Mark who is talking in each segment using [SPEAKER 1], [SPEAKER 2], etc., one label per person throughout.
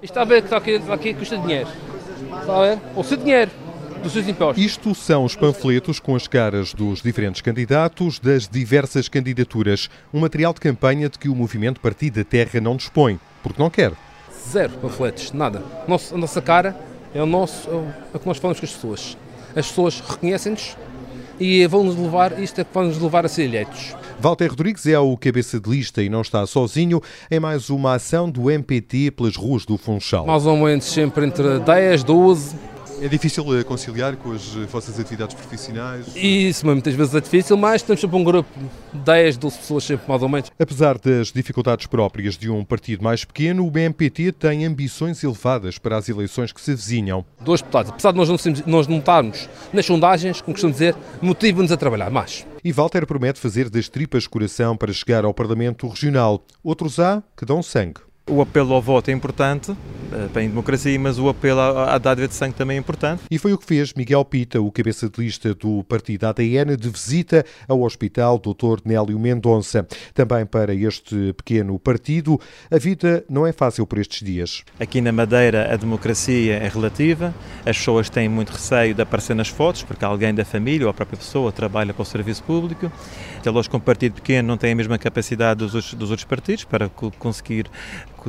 [SPEAKER 1] Está a ver que está aqui, está aqui custa dinheiro. Está a ver? O seu dinheiro dos seus impostos.
[SPEAKER 2] Isto são os panfletos com as caras dos diferentes candidatos das diversas candidaturas. Um material de campanha de que o movimento Partido da Terra não dispõe, porque não quer.
[SPEAKER 1] Zero panfletos, nada. Nosso, a nossa cara é o nosso, é o que nós falamos com as pessoas. As pessoas reconhecem-nos e vão-nos levar, isto é que vai-nos levar a ser eleitos.
[SPEAKER 2] Walter Rodrigues é o cabeça de lista e não está sozinho em mais uma ação do MPT pelas ruas do Funchal.
[SPEAKER 1] Mais ou menos sempre entre 10, 12,
[SPEAKER 3] é difícil eh, conciliar com as eh, vossas atividades profissionais?
[SPEAKER 1] Isso, muitas vezes é difícil, mas temos sempre um grupo de 10, 12 pessoas, sempre mais ou menos.
[SPEAKER 2] Apesar das dificuldades próprias de um partido mais pequeno, o BMPT tem ambições elevadas para as eleições que se avizinham.
[SPEAKER 1] Dois deputados, apesar de nós não, nós não estarmos nas sondagens, como costumo dizer, motivam-nos a trabalhar mais.
[SPEAKER 2] E Walter promete fazer das tripas coração para chegar ao Parlamento Regional. Outros há que dão sangue.
[SPEAKER 4] O apelo ao voto é importante, para eh, a democracia, mas o apelo à dádiva de sangue também é importante.
[SPEAKER 2] E foi o que fez Miguel Pita, o cabeça de lista do partido ADN, de visita ao Hospital Dr. Nélio Mendonça. Também para este pequeno partido, a vida não é fácil por estes dias.
[SPEAKER 4] Aqui na Madeira a democracia é relativa, as pessoas têm muito receio de aparecer nas fotos, porque alguém da família ou a própria pessoa trabalha para o serviço público. Eles, com um partido pequeno, não têm a mesma capacidade dos outros partidos para conseguir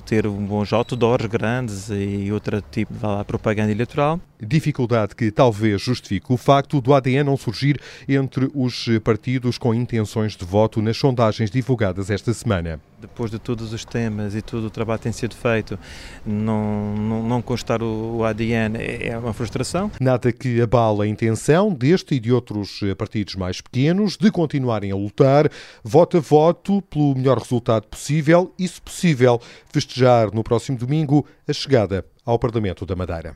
[SPEAKER 4] ter um bons outdoors grandes e outro tipo de propaganda eleitoral.
[SPEAKER 2] Dificuldade que talvez justifique o facto do ADN não surgir entre os partidos com intenções de voto nas sondagens divulgadas esta semana.
[SPEAKER 4] Depois de todos os temas e todo o trabalho que tem sido feito, não, não, não constar o ADN é, é uma frustração.
[SPEAKER 2] Nada que abala a intenção deste e de outros partidos mais pequenos de continuarem a lutar, voto a voto, pelo melhor resultado possível e, se possível, festejar no próximo domingo a chegada ao Parlamento da Madeira.